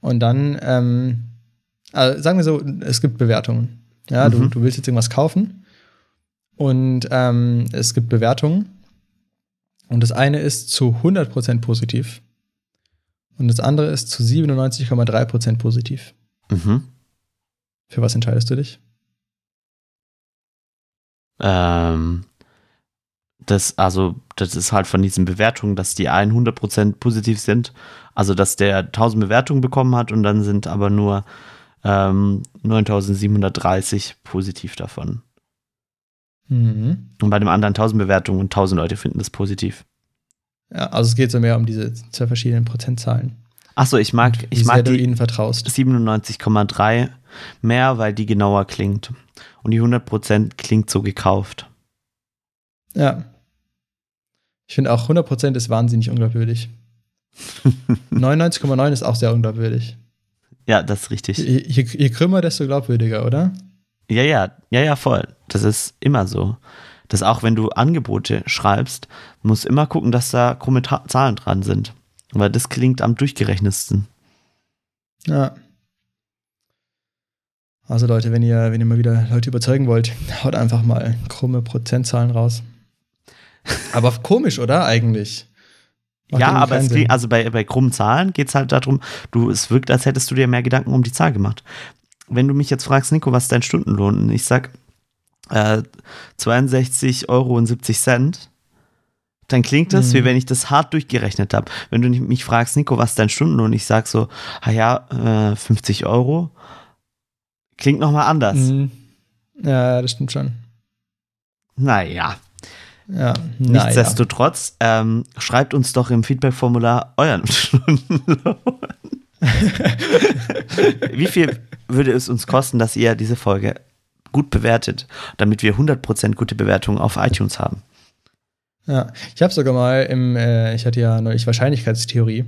Und dann, ähm, also sagen wir so, es gibt Bewertungen. Ja, du, Mhm. du willst jetzt irgendwas kaufen und ähm, es gibt Bewertungen. Und das eine ist zu 100% positiv und das andere ist zu 97,3% positiv. Mhm. Für was entscheidest du dich? Ähm, das, also, das ist halt von diesen Bewertungen, dass die 100% positiv sind. Also, dass der 1000 Bewertungen bekommen hat und dann sind aber nur ähm, 9730 positiv davon. Mhm. Und bei dem anderen 1000 Bewertungen und 1000 Leute finden das positiv. Ja, also es geht so mehr um diese zwei verschiedenen Prozentzahlen. Achso, ich mag, ich mag du die ihnen vertraust. 97,3 mehr, weil die genauer klingt. Und die 100% klingt so gekauft. Ja. Ich finde auch 100% ist wahnsinnig unglaubwürdig. 99,9 ist auch sehr unglaubwürdig. Ja, das ist richtig. Je, je, je krümmer, desto glaubwürdiger, oder? Ja, ja, ja, ja, voll. Das ist immer so. Dass auch wenn du Angebote schreibst, musst immer gucken, dass da krumme Ta Zahlen dran sind. Weil das klingt am durchgerechnetsten. Ja. Also Leute, wenn ihr, wenn ihr mal wieder Leute überzeugen wollt, haut einfach mal krumme Prozentzahlen raus. Aber komisch, oder? Eigentlich. Macht ja, aber es klingt, also bei, bei krummen Zahlen geht es halt darum, du, es wirkt, als hättest du dir mehr Gedanken um die Zahl gemacht. Wenn du mich jetzt fragst, Nico, was ist dein Stundenlohn? Und ich sag äh, 62,70 Euro, dann klingt das, Mhm. wie wenn ich das hart durchgerechnet habe. Wenn du mich fragst, Nico, was ist dein Stundenlohn? Ich sag so, ah ja, äh, 50 Euro. Klingt nochmal anders. Mhm. Ja, das stimmt schon. Naja, Ja, nichtsdestotrotz, ähm, schreibt uns doch im Feedback-Formular euren Stundenlohn. Wie viel würde es uns kosten, dass ihr diese Folge gut bewertet, damit wir 100% gute Bewertungen auf iTunes haben? Ja, ich habe sogar mal im, äh, ich hatte ja neulich Wahrscheinlichkeitstheorie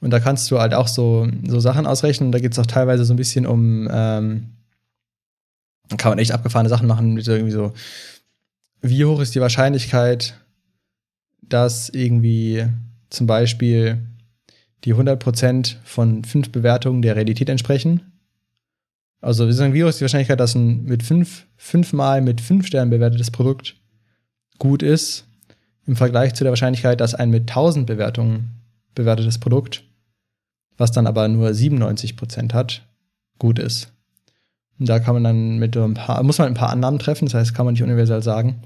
und da kannst du halt auch so, so Sachen ausrechnen und da geht es auch teilweise so ein bisschen um, ähm, kann man echt abgefahrene Sachen machen, mit so irgendwie so, wie hoch ist die Wahrscheinlichkeit, dass irgendwie zum Beispiel die 100% von fünf Bewertungen der Realität entsprechen? Also wir sagen, wie hoch ist die Wahrscheinlichkeit, dass ein mit fünf, fünfmal mit fünf Sternen bewertetes Produkt gut ist im Vergleich zu der Wahrscheinlichkeit, dass ein mit 1000 Bewertungen bewertetes Produkt, was dann aber nur 97% hat, gut ist. Und da kann man dann mit ein paar, muss man ein paar Annahmen treffen, das heißt, kann man nicht universell sagen.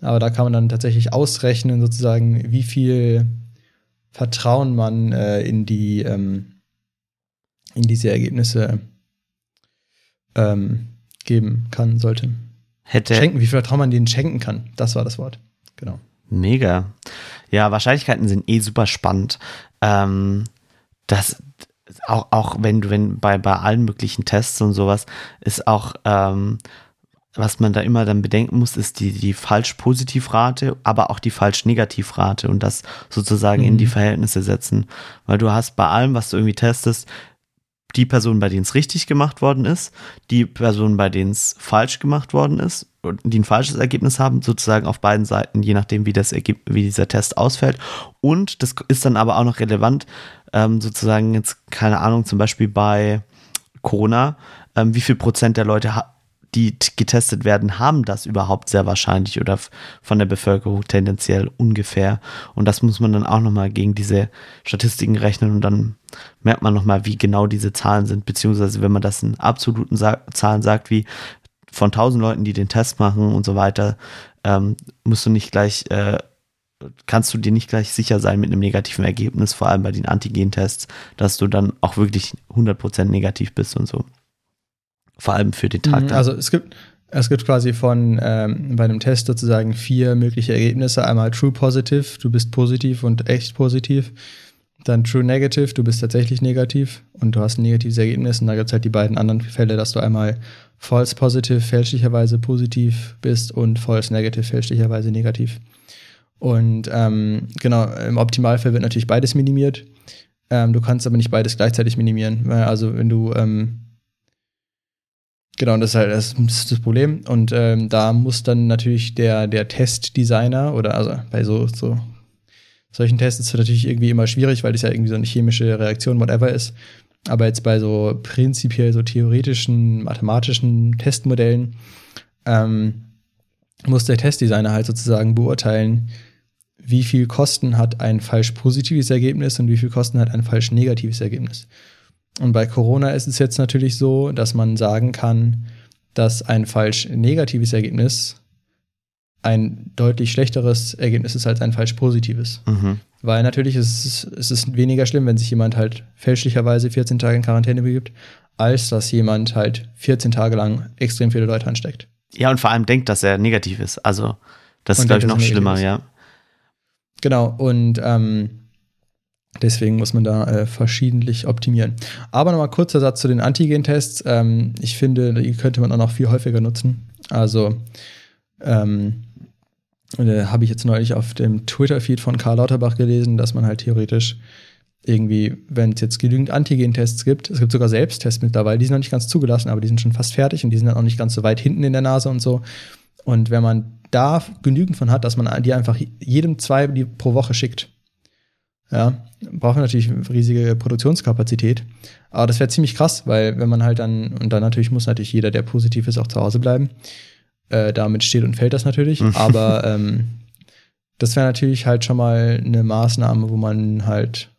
Aber da kann man dann tatsächlich ausrechnen, sozusagen, wie viel Vertrauen man äh, in die, ähm, in diese Ergebnisse ähm, geben kann, sollte. Hätte Schenken, wie viel Vertrauen man denen schenken kann. Das war das Wort. Genau. mega. Ja, Wahrscheinlichkeiten sind eh super spannend. Ähm, das auch, auch wenn du, wenn bei, bei allen möglichen Tests und sowas, ist auch, ähm, was man da immer dann bedenken muss, ist die, die Falsch-Positiv-Rate, aber auch die Falsch-Negativ-Rate und das sozusagen in Mhm. die Verhältnisse setzen. Weil du hast bei allem, was du irgendwie testest, die Person, bei denen es richtig gemacht worden ist, die Person, bei denen es falsch gemacht worden ist und die ein falsches Ergebnis haben, sozusagen auf beiden Seiten, je nachdem, wie, das wie dieser Test ausfällt. Und das ist dann aber auch noch relevant, ähm, sozusagen jetzt, keine Ahnung, zum Beispiel bei Corona, ähm, wie viel Prozent der Leute, die getestet werden, haben das überhaupt sehr wahrscheinlich oder von der Bevölkerung tendenziell ungefähr. Und das muss man dann auch nochmal gegen diese Statistiken rechnen und dann merkt man nochmal, wie genau diese Zahlen sind, beziehungsweise wenn man das in absoluten Sa Zahlen sagt, wie von 1000 Leuten, die den Test machen und so weiter, ähm, musst du nicht gleich, äh, kannst du dir nicht gleich sicher sein mit einem negativen Ergebnis, vor allem bei den Antigen-Tests, dass du dann auch wirklich 100% negativ bist und so. Vor allem für den Tag. Mhm. Also es gibt, es gibt quasi von ähm, bei einem Test sozusagen vier mögliche Ergebnisse. Einmal True Positive, du bist positiv und echt positiv. Dann True Negative, du bist tatsächlich negativ und du hast ein negatives Ergebnis. Und da gibt es halt die beiden anderen Fälle, dass du einmal False Positive fälschlicherweise positiv bist und False Negative fälschlicherweise negativ. Und ähm, genau, im Optimalfall wird natürlich beides minimiert. Ähm, du kannst aber nicht beides gleichzeitig minimieren. Weil Also wenn du ähm, Genau, das ist halt das, ist das Problem. Und ähm, da muss dann natürlich der, der Testdesigner oder also bei so, so solchen Tests ist es natürlich irgendwie immer schwierig, weil das ja irgendwie so eine chemische Reaktion, whatever ist. Aber jetzt bei so prinzipiell so theoretischen, mathematischen Testmodellen ähm, muss der Testdesigner halt sozusagen beurteilen, wie viel Kosten hat ein falsch positives Ergebnis und wie viel Kosten hat ein falsch negatives Ergebnis. Und bei Corona ist es jetzt natürlich so, dass man sagen kann, dass ein falsch negatives Ergebnis ein deutlich schlechteres Ergebnis ist als ein falsch positives. mhm. Weil natürlich ist es, es ist weniger schlimm, wenn sich jemand halt fälschlicherweise 14 Tage in Quarantäne begibt, als dass jemand halt 14 Tage lang extrem viele Leute ansteckt. Ja, und vor allem denkt, dass er negativ ist. Also, das ist, Und glaube ich, noch er schlimmer, negativ ja. Genau, und ähm, deswegen muss man da äh, verschiedentlich optimieren. Aber nochmal kurzer Satz zu den Antigen-Tests. Ähm, ich finde, die könnte man auch noch viel häufiger nutzen. Also, ähm, äh, habe ich jetzt neulich auf dem Twitter-Feed von Karl Lauterbach gelesen, dass man halt theoretisch irgendwie, wenn es jetzt genügend Antigen-Tests gibt, es gibt sogar Selbsttests mittlerweile, die sind noch nicht ganz zugelassen, aber die sind schon fast fertig und die sind dann auch nicht ganz so weit hinten in der Nase und so. Und wenn man da genügend von hat, dass man die einfach jedem zwei pro Woche schickt, ja, braucht natürlich eine riesige Produktionskapazität. Aber das wäre ziemlich krass, weil wenn man halt dann, und dann natürlich muss natürlich jeder, der positiv ist, auch zu Hause bleiben. Äh, damit steht und fällt das natürlich. Aber ähm, das wäre natürlich halt schon mal eine Maßnahme, wo man halt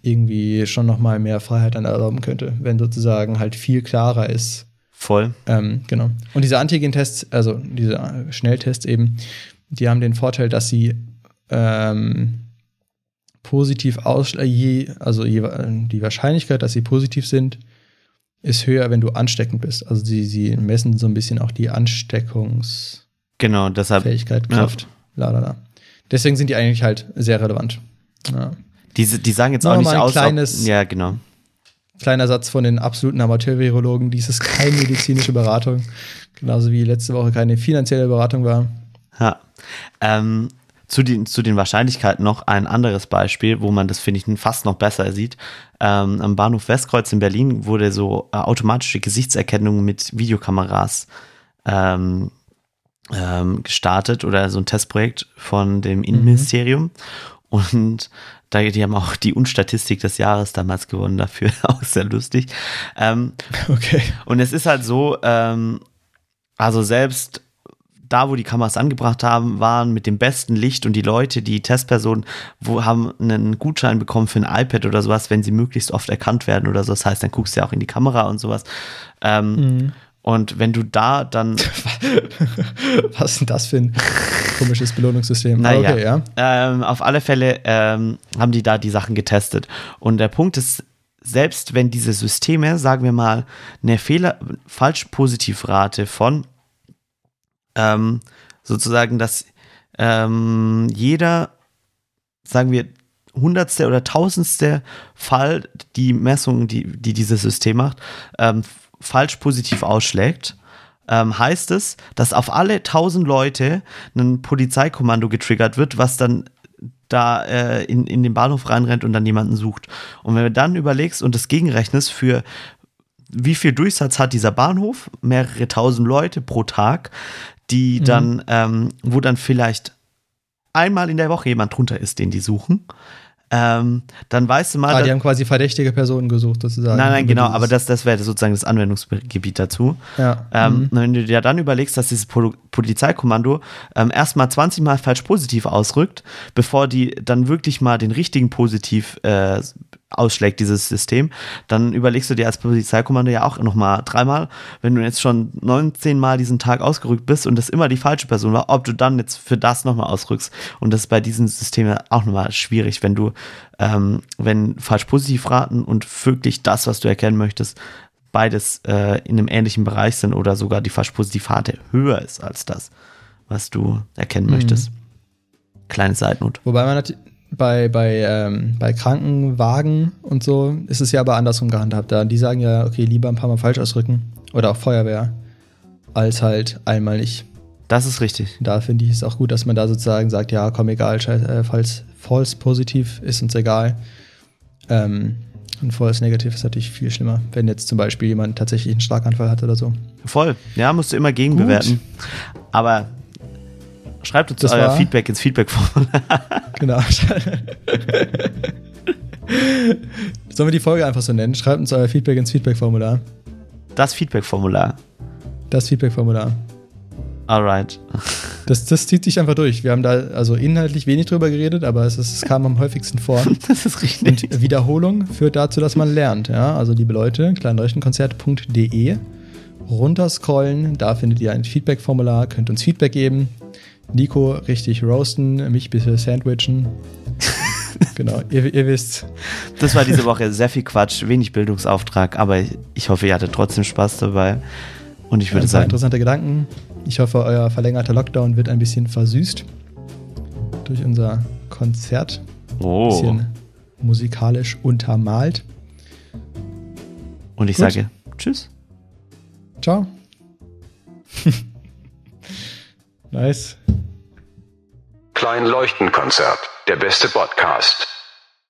irgendwie schon noch mal mehr Freiheit dann erlauben könnte, wenn sozusagen halt viel klarer ist, Voll. ähm, genau. Und diese Antigen-Tests, also diese Schnelltests eben, die haben den Vorteil, dass sie ähm, positiv ausschlagen, je, also äh, die Wahrscheinlichkeit, dass sie positiv sind, ist höher, wenn du ansteckend bist. Also sie, sie messen so ein bisschen auch die Ansteckungsfähigkeit, Genau, Kraft, la la. Deswegen sind die eigentlich halt sehr relevant. Ja. die, die sagen jetzt Nur auch nicht aus. kleines- ob, ja, genau. Kleiner Satz von den absoluten Amateur-Virologen, dies ist keine medizinische Beratung. Genauso wie letzte Woche keine finanzielle Beratung war. Ja. Ähm, zu, den, zu den Wahrscheinlichkeiten noch ein anderes Beispiel, wo man das, finde ich, fast noch besser sieht. Ähm, am Bahnhof Westkreuz in Berlin wurde so äh, automatische Gesichtserkennung mit Videokameras ähm, ähm, gestartet oder so ein Testprojekt von dem Innenministerium. Und da, die haben auch die Unstatistik des Jahres damals gewonnen dafür, auch sehr lustig. Ähm, Okay. und es ist halt so, ähm, also selbst da, wo die Kameras angebracht haben, waren mit dem besten Licht und die Leute, die Testpersonen, wo haben einen Gutschein bekommen für ein iPad oder sowas, wenn sie möglichst oft erkannt werden oder so. Das heißt, dann guckst du ja auch in die Kamera und sowas. Ähm, Und wenn du da dann, Was ist denn das für ein komisches Belohnungssystem? naja, Okay, ja. ähm, auf alle Fälle ähm, haben die da die Sachen getestet. Und der Punkt ist, selbst wenn diese Systeme, sagen wir mal, eine Fehler, Falsch-Positiv-Rate von ähm, sozusagen, dass ähm, jeder, sagen wir, hundertste oder tausendste Fall, die Messung, die, die dieses System macht, ähm, falsch positiv ausschlägt, ähm, heißt es, dass auf alle tausend Leute ein Polizeikommando getriggert wird, was dann da äh, in, in den Bahnhof reinrennt und dann jemanden sucht. Und wenn du dann überlegst und das gegenrechnest für wie viel Durchsatz hat dieser Bahnhof, mehrere tausend Leute pro Tag, die dann, ähm, wo dann vielleicht einmal in der Woche jemand drunter ist, den die suchen, ähm, dann weißt du mal. Ah, die haben quasi verdächtige Personen gesucht, sozusagen. nein, nein, genau, aber das, das wäre sozusagen das Anwendungsgebiet dazu. Ja. Ähm, mhm. Wenn du dir dann überlegst, dass dieses Pol Polizeikommando ähm, erstmal 20 Mal falsch positiv ausrückt, bevor die dann wirklich mal den richtigen positiv äh, ausschlägt, dieses System, dann überlegst du dir als Polizeikommando ja auch nochmal dreimal, wenn du jetzt schon 19 Mal diesen Tag ausgerückt bist und das immer die falsche Person war, ob du dann jetzt für das nochmal ausrückst. Und das ist bei diesem System ja auch nochmal schwierig, wenn du, ähm, wenn falsch positiv raten und wirklich das, was du erkennen möchtest, beides äh, in einem ähnlichen Bereich sind oder sogar die falsch Positivrate höher ist als das, was du erkennen möchtest. Kleine Seitnot. Wobei man nat- bei, bei, ähm, bei Krankenwagen und so ist es ja aber andersrum gehandhabt. Da die sagen ja, okay, lieber ein paar Mal falsch ausrücken oder auch Feuerwehr, als halt einmal nicht. Das ist richtig. Da finde ich es auch gut, dass man da sozusagen sagt, ja, komm, egal, scheiß, äh, falls false positiv ist uns egal. Ähm, und false negativ ist natürlich viel schlimmer, wenn jetzt zum Beispiel jemand tatsächlich einen Schlaganfall hat oder so. Voll. Ja, musst du immer gegenbewerten. Aber schreibt uns Das euer war- Feedback ins Feedback-Formular. Genau. Sollen wir die Folge einfach so nennen? Schreibt uns euer Feedback ins Feedback-Formular. Das Feedback-Formular. Das Feedback-Formular. Alright. Das, das zieht sich einfach durch. Wir haben da also inhaltlich wenig drüber geredet, aber es, ist, es kam am häufigsten vor. Das ist richtig. Und Wiederholung führt dazu, dass man lernt. Ja? Also liebe Leute, kleinleuchtenkonzert.de runterscrollen, da findet ihr ein Feedback-Formular, könnt uns Feedback geben. Nico richtig roasten, mich bitte sandwichen. genau, ihr, ihr wisst. Das war diese Woche sehr viel Quatsch, wenig Bildungsauftrag, aber ich hoffe, ihr hattet trotzdem Spaß dabei. Und ich würde ein paar sagen, interessante Gedanken. Ich hoffe, euer verlängerter Lockdown wird ein bisschen versüßt durch unser Konzert. Ein oh. bisschen musikalisch untermalt. Und ich Gut. sage Tschüss. Ciao. nice. Klein Leuchtenkonzert. Der beste Podcast.